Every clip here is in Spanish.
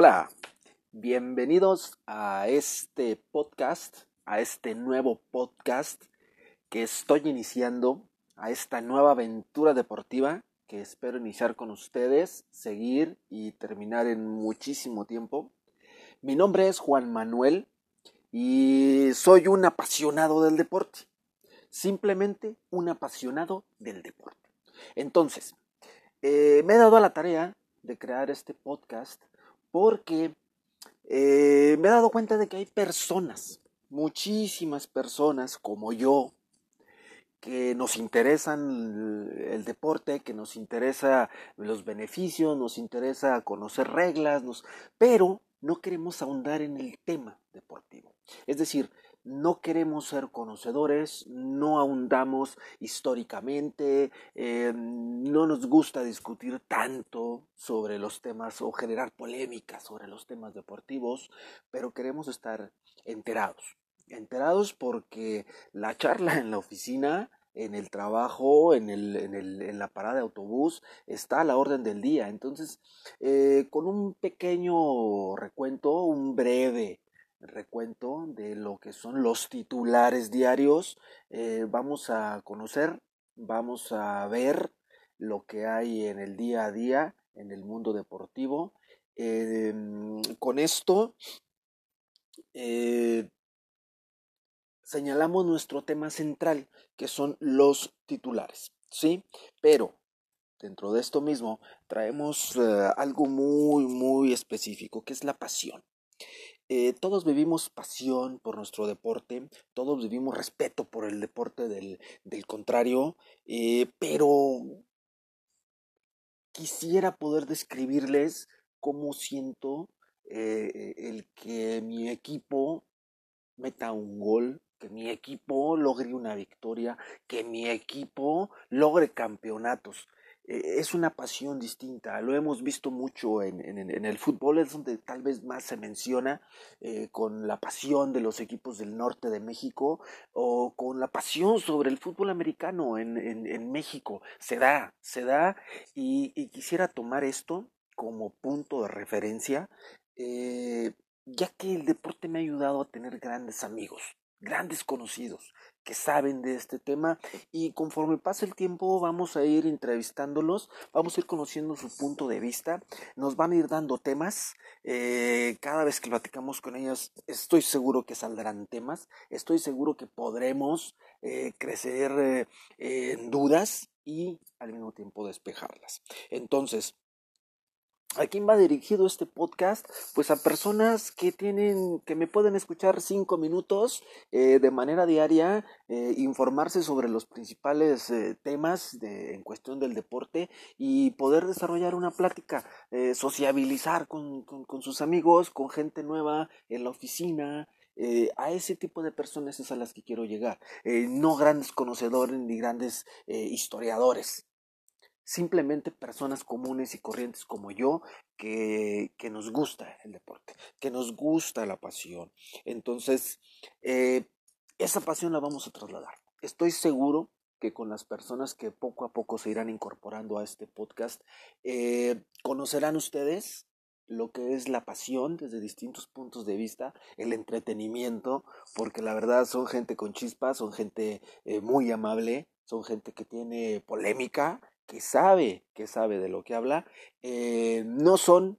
Hola, bienvenidos a este podcast, a este nuevo podcast que estoy iniciando, a esta nueva aventura deportiva que espero iniciar con ustedes, seguir y terminar en muchísimo tiempo. Mi nombre es Juan Manuel y soy un apasionado del deporte, simplemente un apasionado del deporte. Entonces, eh, me he dado a la tarea de crear este podcast porque eh, me he dado cuenta de que hay personas, muchísimas personas como yo, que nos interesan el deporte, que nos interesa los beneficios, nos interesa conocer reglas, pero no queremos ahondar en el tema deportivo. Es decir, no queremos ser conocedores, no ahondamos históricamente, eh, no nos gusta discutir tanto sobre los temas o generar polémicas sobre los temas deportivos, pero queremos estar enterados. Enterados porque la charla en la oficina en el trabajo, en, el, en, el, en, la parada de autobús, está a la orden del día. Entonces, eh, con un pequeño recuento, un breve recuento de lo que son los titulares diarios. Eh, vamos a conocer, vamos a ver lo que hay en el día a día en el mundo deportivo. Eh, con esto eh, señalamos nuestro tema central, que son los titulares, ¿sí? Pero dentro de esto mismo traemos algo muy, muy específico, que es la pasión. Eh, todos vivimos pasión por nuestro deporte, todos vivimos respeto por el deporte del, del contrario, eh, pero quisiera poder describirles cómo siento eh, el que mi equipo meta un gol, que mi equipo logre una victoria, que mi equipo logre campeonatos. Eh, es una pasión distinta. Lo hemos visto mucho en, el fútbol, es donde tal vez más se menciona eh, con la pasión de los equipos del norte de México o con la pasión sobre el fútbol americano en, México. Se da, se da y, quisiera tomar esto como punto de referencia, eh, ya que el deporte me ha ayudado a tener grandes amigos, grandes conocidos, que saben de este tema y conforme pase el tiempo vamos a ir entrevistándolos, vamos a ir conociendo su punto de vista, nos van a ir dando temas, eh, cada vez que platicamos con ellos estoy seguro que saldrán temas, estoy seguro que podremos eh, crecer eh, en dudas y al mismo tiempo despejarlas. Entonces, ¿A quién va dirigido este podcast? Pues a personas que tienen, que me pueden escuchar cinco minutos eh, de manera diaria, eh, informarse sobre los principales eh, temas de, en cuestión del deporte y poder desarrollar una plática, sociabilizar con, con, sus amigos, con gente nueva en la oficina, a ese tipo de personas es a las que quiero llegar. no grandes conocedores ni grandes historiadores simplemente personas comunes y corrientes como yo que, que nos gusta el deporte, que nos gusta la pasión. Entonces, eh, esa pasión la vamos a trasladar. Estoy seguro que con las personas que poco a poco se irán incorporando a este podcast, eh, conocerán ustedes lo que es la pasión desde distintos puntos de vista, el entretenimiento, porque la verdad son gente con chispas, son gente eh, muy amable, son gente que tiene polémica, que sabe, que sabe de lo que habla, eh, no son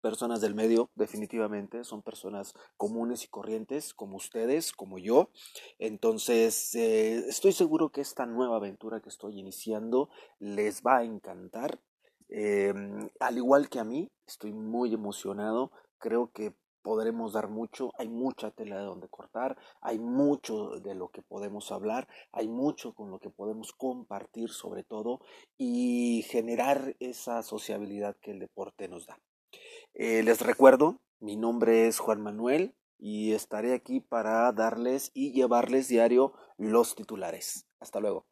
personas del medio, definitivamente, son personas comunes y corrientes, como ustedes, como yo. Entonces, eh, estoy seguro que esta nueva aventura que estoy iniciando les va a encantar. Em, al igual que a mí, estoy muy emocionado. Creo que podremos dar mucho, hay mucha tela de donde cortar, hay mucho de lo que podemos hablar, hay mucho con lo que podemos compartir sobre todo y generar esa sociabilidad que el deporte nos da. Eh, les recuerdo, mi nombre es Juan Manuel y estaré aquí para darles y llevarles diario los titulares. Hasta luego.